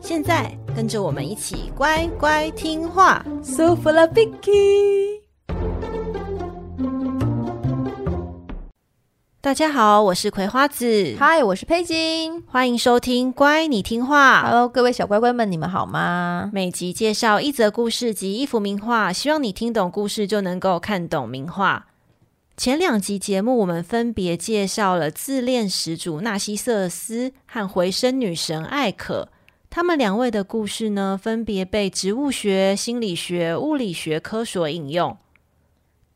现在跟着我们一起乖乖听话。So full of Vicky。大家好，我是葵花子。嗨，我是佩金。欢迎收听《乖，你听话》。Hello，各位小乖乖们，你们好吗？每集介绍一则故事及一幅名画，希望你听懂故事就能够看懂名画。前两集节目，我们分别介绍了自恋始祖纳西瑟斯和回声女神艾可。他们两位的故事呢，分别被植物学、心理学、物理学科所引用。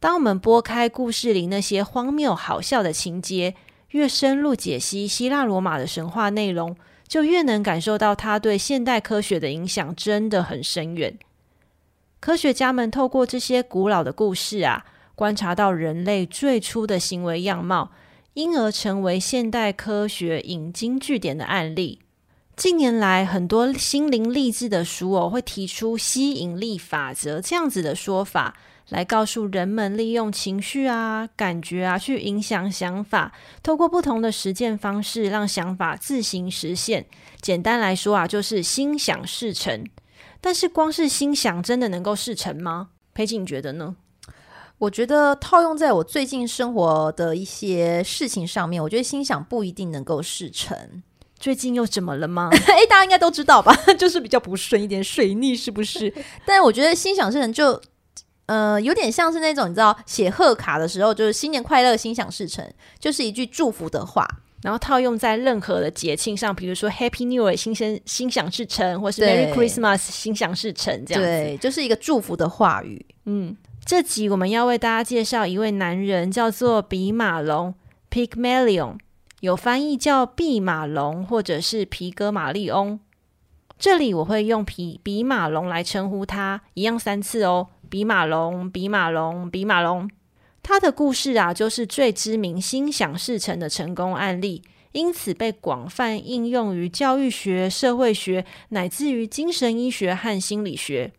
当我们拨开故事里那些荒谬好笑的情节，越深入解析希腊罗马的神话内容，就越能感受到它对现代科学的影响真的很深远。科学家们透过这些古老的故事啊，观察到人类最初的行为样貌，因而成为现代科学引经据典的案例。近年来，很多心灵励志的书哦会提出吸引力法则这样子的说法，来告诉人们利用情绪啊、感觉啊去影响想法，透过不同的实践方式，让想法自行实现。简单来说啊，就是心想事成。但是，光是心想真的能够事成吗？裴景觉得呢？我觉得套用在我最近生活的一些事情上面，我觉得心想不一定能够事成。最近又怎么了吗？哎，大家应该都知道吧，就是比较不顺一点，水逆是不是？但是我觉得心想事成就，呃，有点像是那种你知道写贺卡的时候，就是新年快乐，心想事成，就是一句祝福的话，然后套用在任何的节庆上，比如说 Happy New Year，心生心想事成，或是 Merry Christmas，心想事成这样子，对，就是一个祝福的话语。嗯，这集我们要为大家介绍一位男人，叫做比马龙 （Pygmalion）。有翻译叫毕马龙，或者是皮格马利翁。这里我会用皮比马龙来称呼他，一样三次哦。比马龙，比马龙，比马龙。他的故事啊，就是最知名心想事成的成功案例，因此被广泛应用于教育学、社会学，乃至于精神医学和心理学。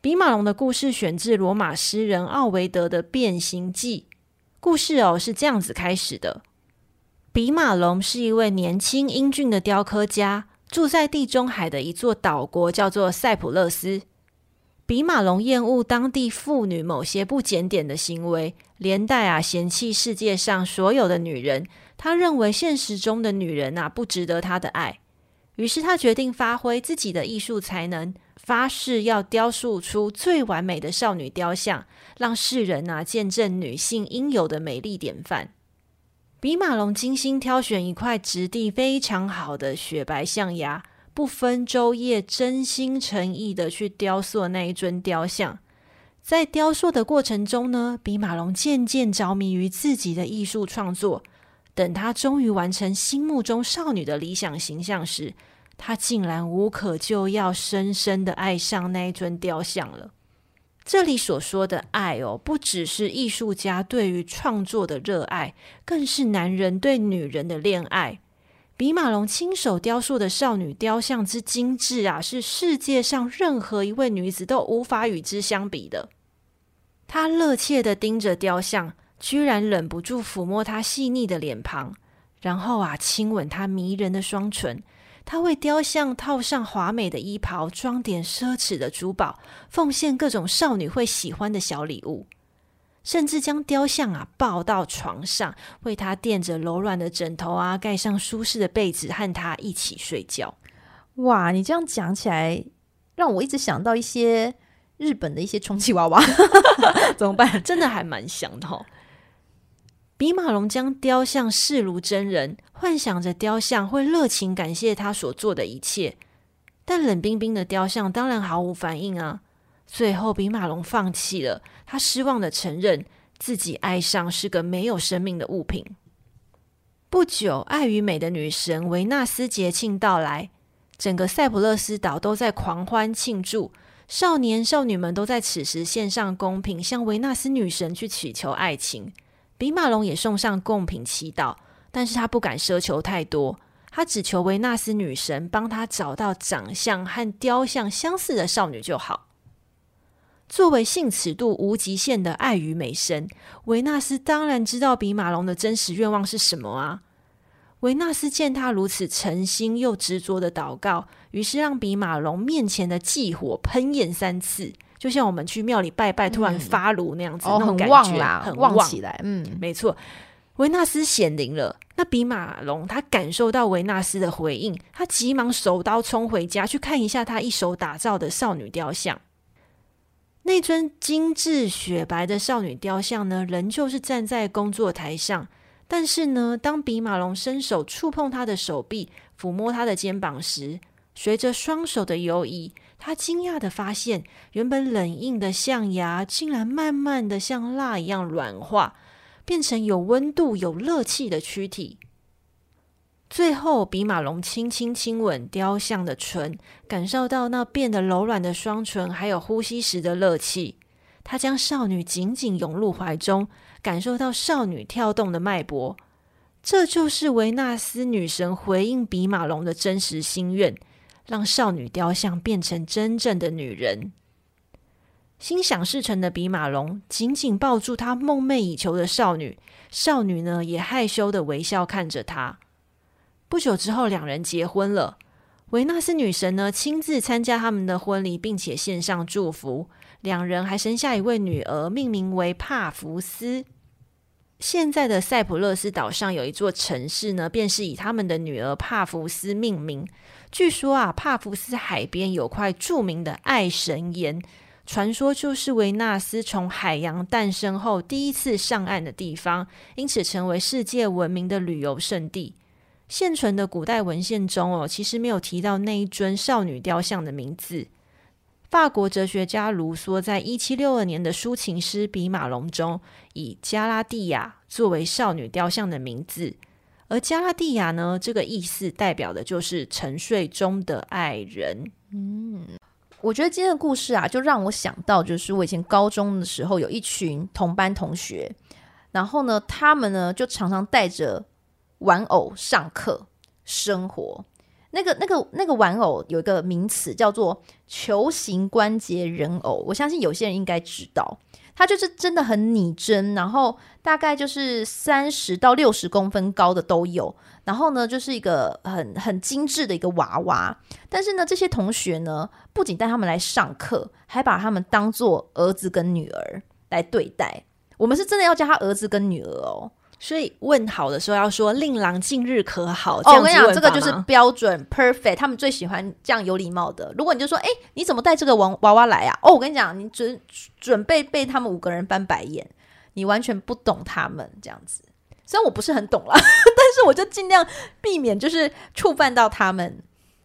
比马龙的故事选自罗马诗人奥维德的《变形记》。故事哦是这样子开始的。比马龙是一位年轻英俊的雕刻家，住在地中海的一座岛国，叫做塞浦路斯。比马龙厌恶当地妇女某些不检点的行为，连带啊嫌弃世界上所有的女人。他认为现实中的女人啊不值得他的爱，于是他决定发挥自己的艺术才能，发誓要雕塑出最完美的少女雕像，让世人啊见证女性应有的美丽典范。比马龙精心挑选一块质地非常好的雪白象牙，不分昼夜，真心诚意的去雕塑那一尊雕像。在雕塑的过程中呢，比马龙渐渐着迷于自己的艺术创作。等他终于完成心目中少女的理想形象时，他竟然无可救药，深深的爱上那一尊雕像了。这里所说的爱哦，不只是艺术家对于创作的热爱，更是男人对女人的恋爱。比马龙亲手雕塑的少女雕像之精致啊，是世界上任何一位女子都无法与之相比的。他热切地盯着雕像，居然忍不住抚摸她细腻的脸庞，然后啊，亲吻她迷人的双唇。他为雕像套上华美的衣袍，装点奢侈的珠宝，奉献各种少女会喜欢的小礼物，甚至将雕像啊抱到床上，为他垫着柔软的枕头啊，盖上舒适的被子，和他一起睡觉。哇，你这样讲起来，让我一直想到一些日本的一些充气娃娃，怎么办？真的还蛮像的哦。比马龙将雕像视如真人，幻想着雕像会热情感谢他所做的一切，但冷冰冰的雕像当然毫无反应啊。最后，比马龙放弃了，他失望地承认自己爱上是个没有生命的物品。不久，爱与美的女神维纳斯节庆到来，整个塞浦路斯岛都在狂欢庆祝，少年少女们都在此时献上贡品，向维纳斯女神去祈求爱情。比马龙也送上贡品祈祷，但是他不敢奢求太多，他只求维纳斯女神帮他找到长相和雕像相似的少女就好。作为性尺度无极限的爱与美神，维纳斯当然知道比马龙的真实愿望是什么啊！维纳斯见他如此诚心又执着的祷告，于是让比马龙面前的祭火喷焰三次，就像我们去庙里拜拜突然发炉那样子，嗯、那种感觉，很旺啦，很旺，旺起来。嗯，没错，维纳斯显灵了。那比马龙他感受到维纳斯的回应，他急忙手刀冲回家去看一下他一手打造的少女雕像。那尊精致雪白的少女雕像呢，仍旧是站在工作台上。但是呢，当比马龙伸手触碰他的手臂，抚摸他的肩膀时，随着双手的游移，他惊讶地发现，原本冷硬的象牙竟然慢慢地像蜡一样软化，变成有温度、有热气的躯体。最后，比马龙轻轻亲吻雕像的唇，感受到那变得柔软的双唇，还有呼吸时的热气。他将少女紧紧拥入怀中。感受到少女跳动的脉搏，这就是维纳斯女神回应比马龙的真实心愿，让少女雕像变成真正的女人。心想事成的比马龙紧紧抱住他梦寐以求的少女，少女呢也害羞的微笑看着他。不久之后，两人结婚了。维纳斯女神呢亲自参加他们的婚礼，并且献上祝福。两人还生下一位女儿，命名为帕福斯。现在的塞浦路斯岛上有一座城市呢，便是以他们的女儿帕福斯命名。据说啊，帕福斯海边有块著名的爱神岩，传说就是维纳斯从海洋诞生后第一次上岸的地方，因此成为世界闻名的旅游胜地。现存的古代文献中哦，其实没有提到那一尊少女雕像的名字。法国哲学家卢梭在一七六二年的抒情诗《比马龙》中，以加拉蒂亚作为少女雕像的名字，而加拉蒂亚呢，这个意思代表的就是沉睡中的爱人。嗯，我觉得今天的故事啊，就让我想到，就是我以前高中的时候，有一群同班同学，然后呢，他们呢就常常带着玩偶上课生活。那个、那个、那个玩偶有一个名词叫做球形关节人偶，我相信有些人应该知道，它就是真的很拟真，然后大概就是三十到六十公分高的都有，然后呢，就是一个很很精致的一个娃娃。但是呢，这些同学呢，不仅带他们来上课，还把他们当做儿子跟女儿来对待。我们是真的要叫他儿子跟女儿哦。所以问好的时候要说“令郎近日可好”。哦，我跟你讲，这个就是标准 perfect，他们最喜欢这样有礼貌的。如果你就说：“哎，你怎么带这个娃娃娃来啊？”哦，我跟你讲，你准准备被他们五个人翻白眼，你完全不懂他们这样子。虽然我不是很懂啦，但是我就尽量避免就是触犯到他们。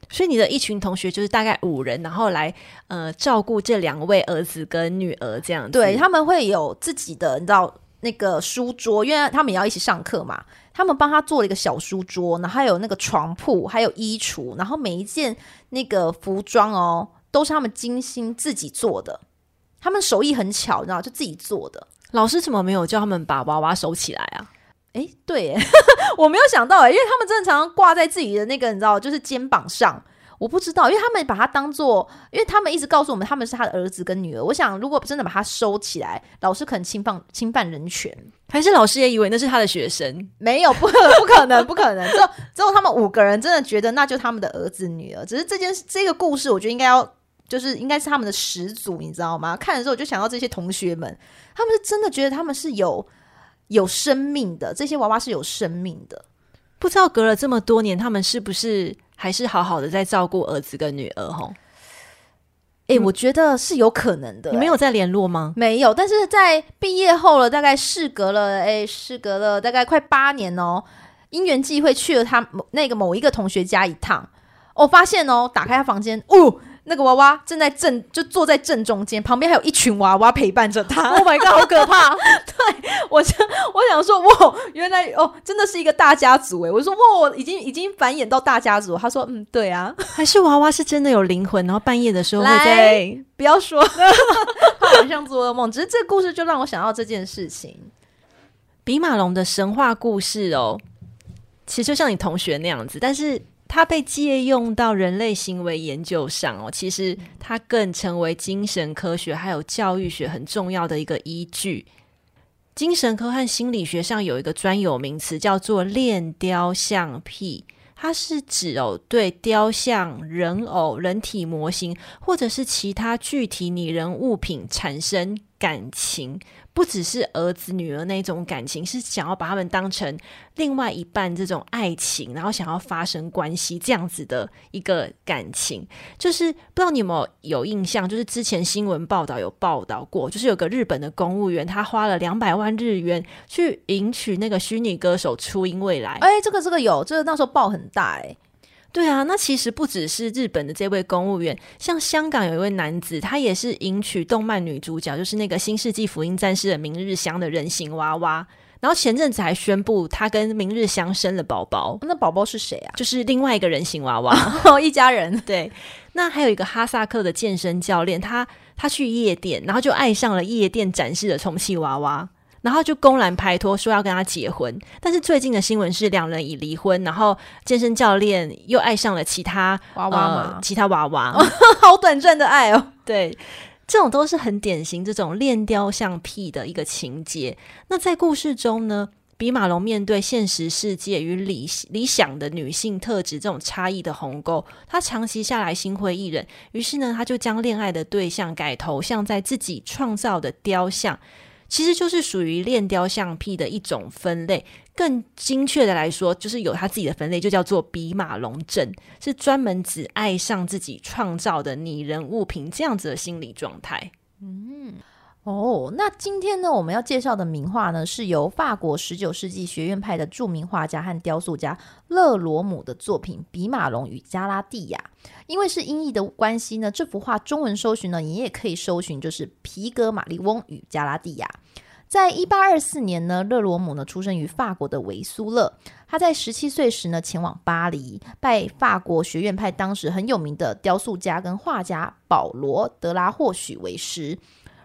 所以你的一群同学就是大概五人，然后来呃照顾这两位儿子跟女儿这样子。对，他们会有自己的，你知道。那个书桌，因为他们也要一起上课嘛，他们帮他做了一个小书桌，然后还有那个床铺，还有衣橱，然后每一件那个服装哦，都是他们精心自己做的，他们手艺很巧，你知道，就自己做的。老师怎么没有叫他们把娃娃收起来啊？诶，对，我没有想到诶，因为他们真的常常挂在自己的那个，你知道，就是肩膀上。我不知道，因为他们把他当做，因为他们一直告诉我们他们是他的儿子跟女儿。我想，如果真的把他收起来，老师可能侵犯侵犯人权，还是老师也以为那是他的学生？没有，不可能，不可能，不可能。之后之后，他们五个人真的觉得那就他们的儿子女儿。只是这件事，这个故事，我觉得应该要就是应该是他们的始祖，你知道吗？看的时候我就想到这些同学们，他们是真的觉得他们是有有生命的，这些娃娃是有生命的。不知道隔了这么多年，他们是不是？还是好好的在照顾儿子跟女儿吼，哎、欸，我觉得是有可能的、欸。你没有在联络吗？没有，但是在毕业后了，大概事隔了，哎、欸，事隔了大概快八年哦。因缘际会去了他那个某一个同学家一趟，我、哦、发现哦，打开他房间，哦，那个娃娃正在正就坐在正中间，旁边还有一群娃娃陪伴着他。Oh my god，好可怕！对，我想我想说，哇，原来哦，真的是一个大家族诶。我说哇，已经已经繁衍到大家族。他说嗯，对啊，还是娃娃是真的有灵魂，然后半夜的时候会在不要说，他好像做噩梦。只是这个故事就让我想到这件事情，比马龙的神话故事哦，其实就像你同学那样子，但是。它被借用到人类行为研究上哦，其实它更成为精神科学还有教育学很重要的一个依据。精神科和心理学上有一个专有名词叫做恋雕像癖，它是指哦对雕像、人偶、人体模型或者是其他具体拟人物品产生感情。不只是儿子女儿那种感情，是想要把他们当成另外一半这种爱情，然后想要发生关系这样子的一个感情。就是不知道你有没有有印象，就是之前新闻报道有报道过，就是有个日本的公务员，他花了两百万日元去迎娶那个虚拟歌手初音未来。哎，这个这个有，这个那时候报很大哎。对啊，那其实不只是日本的这位公务员，像香港有一位男子，他也是迎娶动漫女主角，就是那个《新世纪福音战士》的明日香的人形娃娃。然后前阵子还宣布他跟明日香生了宝宝。那宝宝是谁啊？就是另外一个人形娃娃，一家人。对，那还有一个哈萨克的健身教练，他他去夜店，然后就爱上了夜店展示的充气娃娃。然后就公然拍拖，说要跟他结婚。但是最近的新闻是两人已离婚，然后健身教练又爱上了其他娃娃其他娃娃，好短暂的爱哦。对，这种都是很典型这种恋雕像癖的一个情节。那在故事中呢，比马龙面对现实世界与理理想的女性特质这种差异的鸿沟，他长期下来心灰意冷，于是呢，他就将恋爱的对象改头像在自己创造的雕像。其实就是属于恋雕像癖的一种分类，更精确的来说，就是有他自己的分类，就叫做比马龙症，是专门只爱上自己创造的拟人物品这样子的心理状态。嗯。哦，那今天呢，我们要介绍的名画呢，是由法国十九世纪学院派的著名画家和雕塑家勒罗姆的作品《比马龙与加拉蒂亚》。因为是音译的关系呢，这幅画中文搜寻呢，你也可以搜寻，就是皮格马利翁与加拉蒂亚。在一八二四年呢，勒罗姆呢出生于法国的维苏勒。他在十七岁时呢，前往巴黎，拜法国学院派当时很有名的雕塑家跟画家保罗德拉霍许为师。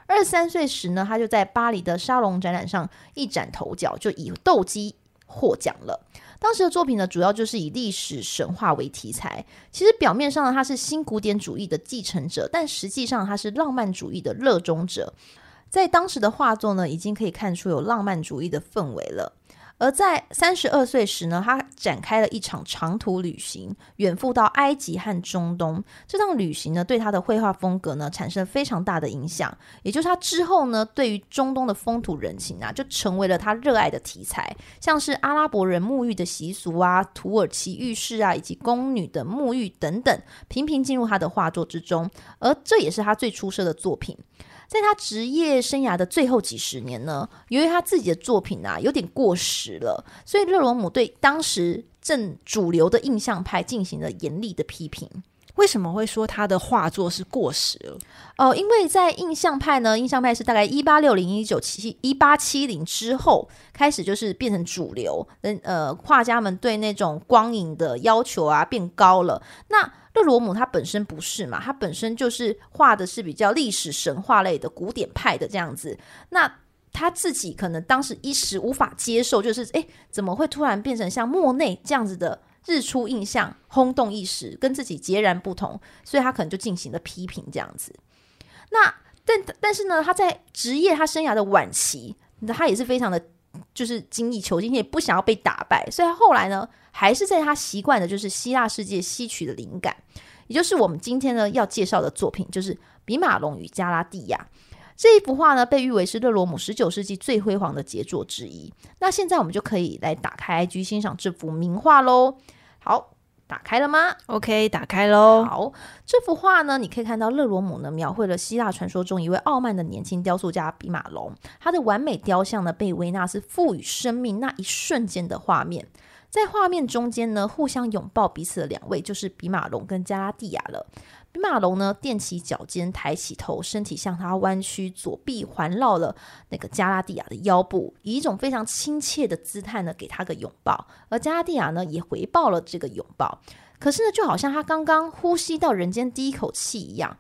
二十三岁时呢，他就在巴黎的沙龙展览上一展头角，就以斗鸡获奖了。当时的作品呢，主要就是以历史神话为题材。其实表面上呢，他是新古典主义的继承者，但实际上他是浪漫主义的热衷者。在当时的画作呢，已经可以看出有浪漫主义的氛围了。而在三十二岁时呢，他展开了一场长途旅行，远赴到埃及和中东。这趟旅行呢，对他的绘画风格呢，产生非常大的影响。也就是他之后呢，对于中东的风土人情啊，就成为了他热爱的题材，像是阿拉伯人沐浴的习俗啊，土耳其浴室啊，以及宫女的沐浴等等，频频进入他的画作之中。而这也是他最出色的作品。在他职业生涯的最后几十年呢，由于他自己的作品啊有点过时了，所以勒罗姆对当时正主流的印象派进行了严厉的批评。为什么会说他的画作是过时了？哦、呃，因为在印象派呢，印象派是大概一八六零、一九七一八七零之后开始就是变成主流，嗯呃，画家们对那种光影的要求啊变高了。那勒罗姆他本身不是嘛，他本身就是画的是比较历史神话类的古典派的这样子。那他自己可能当时一时无法接受，就是诶，怎么会突然变成像莫内这样子的？日出印象轰动一时，跟自己截然不同，所以他可能就进行了批评这样子。那但但是呢，他在职业他生涯的晚期，他也是非常的，就是精益求精，也不想要被打败，所以他后来呢，还是在他习惯的就是希腊世界吸取的灵感，也就是我们今天呢要介绍的作品，就是《比马龙与加拉蒂亚》。这一幅画呢，被誉为是勒罗姆十九世纪最辉煌的杰作之一。那现在我们就可以来打开 IG 欣赏这幅名画喽。好，打开了吗？OK，打开喽。好，这幅画呢，你可以看到勒罗姆呢描绘了希腊传说中一位傲慢的年轻雕塑家比马龙，他的完美雕像呢被维纳斯赋予生命那一瞬间的画面。在画面中间呢，互相拥抱彼此的两位就是比马龙跟加拉蒂亚了。马龙呢，垫起脚尖，抬起头，身体向他弯曲，左臂环绕了那个加拉蒂亚的腰部，以一种非常亲切的姿态呢，给他个拥抱。而加拉蒂亚呢，也回报了这个拥抱。可是呢，就好像他刚刚呼吸到人间第一口气一样。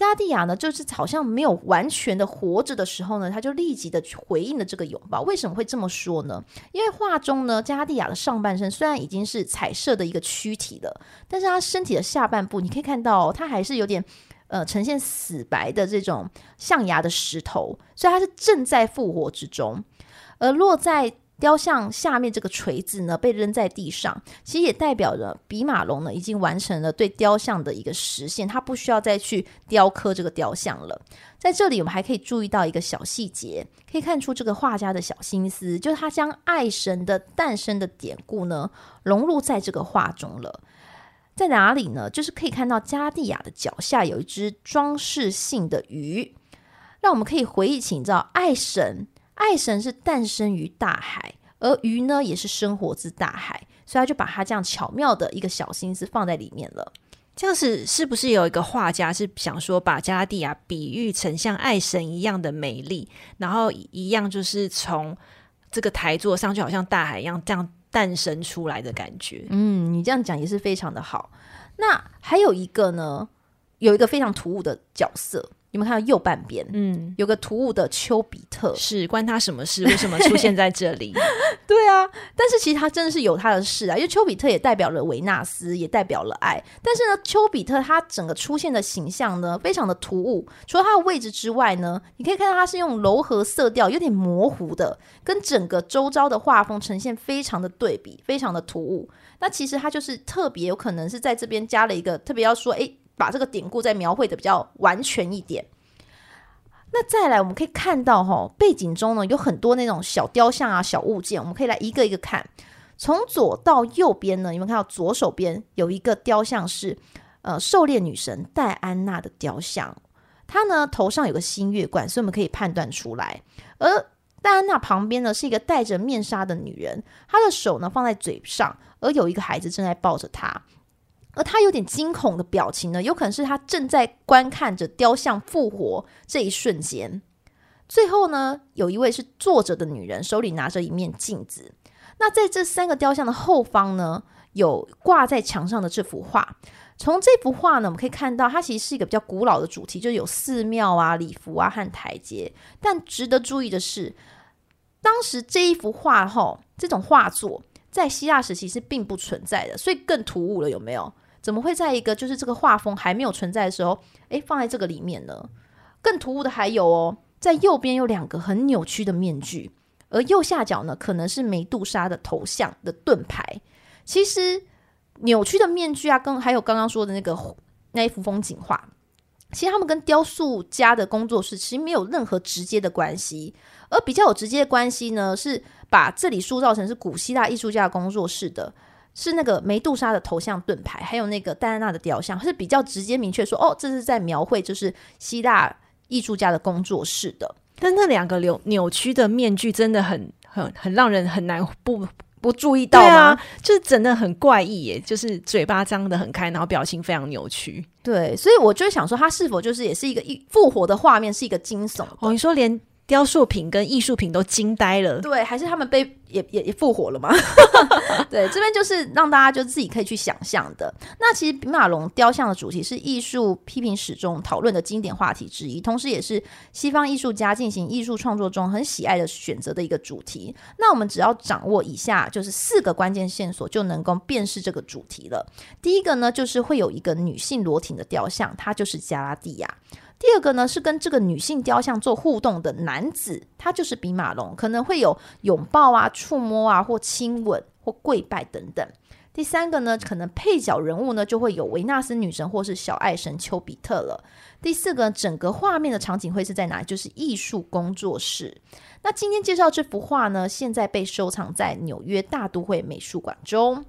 加蒂亚呢，就是好像没有完全的活着的时候呢，他就立即的回应了这个拥抱。为什么会这么说呢？因为画中呢，加蒂亚的上半身虽然已经是彩色的一个躯体了，但是他身体的下半部，你可以看到哦，他还是有点呃呈现死白的这种象牙的石头，所以他是正在复活之中，而落在。雕像下面这个锤子呢，被扔在地上，其实也代表着比马龙呢已经完成了对雕像的一个实现，他不需要再去雕刻这个雕像了。在这里，我们还可以注意到一个小细节，可以看出这个画家的小心思，就是他将爱神的诞生的典故呢融入在这个画中了。在哪里呢？就是可以看到加地亚的脚下有一只装饰性的鱼，让我们可以回忆起，你知道爱神。爱神是诞生于大海，而鱼呢也是生活自大海，所以他就把他这样巧妙的一个小心思放在里面了。这样子是不是有一个画家是想说把加拉蒂亚比喻成像爱神一样的美丽，然后一样就是从这个台座上就好像大海一样这样诞生出来的感觉？嗯，你这样讲也是非常的好。那还有一个呢，有一个非常突兀的角色。你们看到右半边，嗯，有个突兀的丘比特，是关他什么事？为什么出现在这里？对啊，但是其实他真的是有他的事啊，因为丘比特也代表了维纳斯，也代表了爱。但是呢，丘比特他整个出现的形象呢，非常的突兀。除了他的位置之外呢，你可以看到他是用柔和色调，有点模糊的，跟整个周遭的画风呈现非常的对比，非常的突兀。那其实他就是特别有可能是在这边加了一个特别要说，诶。把这个典故再描绘的比较完全一点。那再来，我们可以看到哈、背景中呢有很多那种小雕像啊、小物件，我们可以来一个一个看。从左到右边呢，你们看到左手边有一个雕像是呃狩猎女神戴安娜的雕像，她呢头上有个新月冠，所以我们可以判断出来。而戴安娜旁边呢是一个戴着面纱的女人，她的手呢放在嘴上，而有一个孩子正在抱着她。而他有点惊恐的表情呢，有可能是他正在观看着雕像复活这一瞬间。最后呢，有一位是坐着的女人，手里拿着一面镜子。那在这三个雕像的后方呢，有挂在墙上的这幅画。从这幅画呢，我们可以看到，它其实是一个比较古老的主题，就有寺庙啊、礼服啊和台阶。但值得注意的是，当时这一幅画后，这种画作在希腊时期是并不存在的，所以更突兀了，有没有？怎么会在一个就是这个画风还没有存在的时候，诶，放在这个里面呢？更突兀的还有哦，在右边有两个很扭曲的面具，而右下角呢，可能是梅杜莎的头像的盾牌。其实扭曲的面具啊，跟还有刚刚说的那个那一幅风景画，其实他们跟雕塑家的工作室其实没有任何直接的关系，而比较有直接的关系呢，是把这里塑造成是古希腊艺术家的工作室的。是那个梅杜莎的头像盾牌，还有那个戴安娜的雕像，是比较直接明确说，哦，这是在描绘就是希腊艺术家的工作室的。但那两个扭扭曲的面具真的很很很让人很难不不注意到吗？啊、就是真的很怪异耶，就是嘴巴张得很开，然后表情非常扭曲。对，所以我就想说，它是否就是也是一个一复活的画面，是一个惊悚？哦，你说连。雕塑品跟艺术品都惊呆了，对，还是他们被也也也复活了吗？对，这边就是让大家就自己可以去想象的。那其实比马龙雕像的主题是艺术批评史中讨论的经典话题之一，同时也是西方艺术家进行艺术创作中很喜爱的选择的一个主题。那我们只要掌握以下就是四个关键线索，就能够辨识这个主题了。第一个呢，就是会有一个女性裸体的雕像，它就是加拉蒂亚。第二个呢，是跟这个女性雕像做互动的男子，他就是比马龙，可能会有拥抱啊、触摸啊，或亲吻或跪拜等等。第三个呢，可能配角人物呢就会有维纳斯女神或是小爱神丘比特了。第四个，整个画面的场景会是在哪里？就是艺术工作室。那今天介绍这幅画呢，现在被收藏在纽约大都会美术馆中。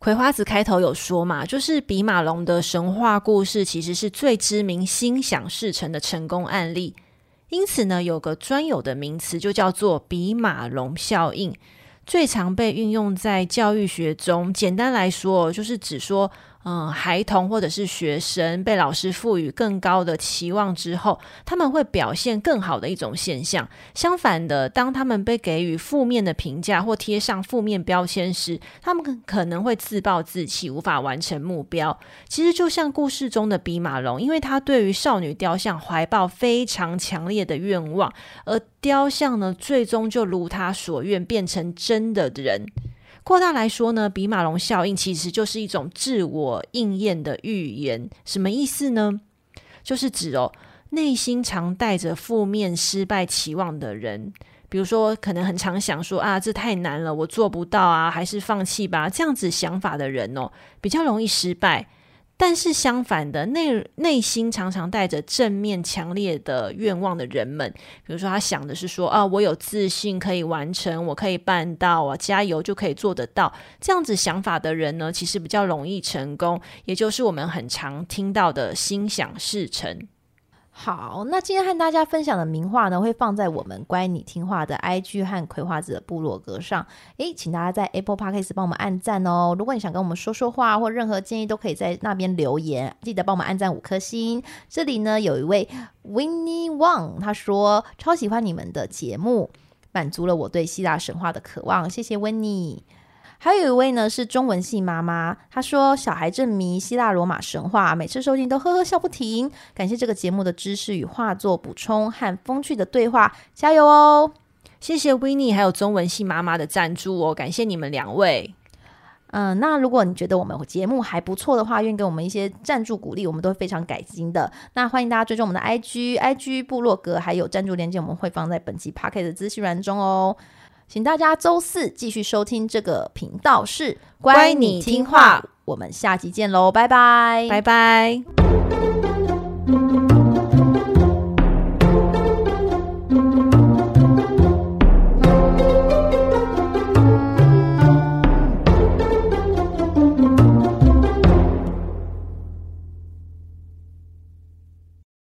葵花子开头有说嘛，就是比马龙的神话故事其实是最知名心想事成的成功案例，因此呢，有个专有的名词就叫做比马龙效应，最常被运用在教育学中。简单来说，就是指说，嗯，孩童或者是学生被老师赋予更高的期望之后，他们会表现更好的一种现象。相反的，当他们被给予负面的评价或贴上负面标签时，他们可能会自暴自弃，无法完成目标。其实就像故事中的比马龙，因为他对于少女雕像怀抱非常强烈的愿望，而雕像呢，最终就如他所愿，变成真的人。扩大来说呢，比马龙效应其实就是一种自我应验的预言。什么意思呢？就是指哦，内心常带着负面失败期望的人，比如说可能很常想说啊，这太难了，我做不到啊，还是放弃吧。这样子想法的人哦，比较容易失败。但是相反的，内内心常常带着正面强烈的愿望的人们，比如说他想的是说啊，我有自信可以完成，我可以办到啊，加油就可以做得到。这样子想法的人呢，其实比较容易成功，也就是我们很常听到的心想事成。好，那今天和大家分享的名画呢，会放在我们乖你听话的 IG 和葵花籽的部落格上。诶，请大家在 Apple Podcast 帮我们按赞哦。如果你想跟我们说说话或任何建议，都可以在那边留言。记得帮我们按赞五颗星。这里呢，有一位 Winnie Wang，他说超喜欢你们的节目，满足了我对希腊神话的渴望。谢谢 Winnie。还有一位呢，是中文系妈妈，她说小孩正迷希腊罗马神话，每次收听都呵呵笑不停。感谢这个节目的知识与画作补充和风趣的对话，加油哦！谢谢 Winnie 还有中文系妈妈的赞助哦，感谢你们两位。嗯，那如果你觉得我们节目还不错的话，愿给我们一些赞助鼓励，我们都会非常感激的。那欢迎大家追踪我们的 IG、IG 部落格，还有赞助链接，我们会放在本期 Pocket 的资讯栏中哦。请大家周四继续收听这个频道，是乖你听话。我们下集见喽，拜拜，拜拜。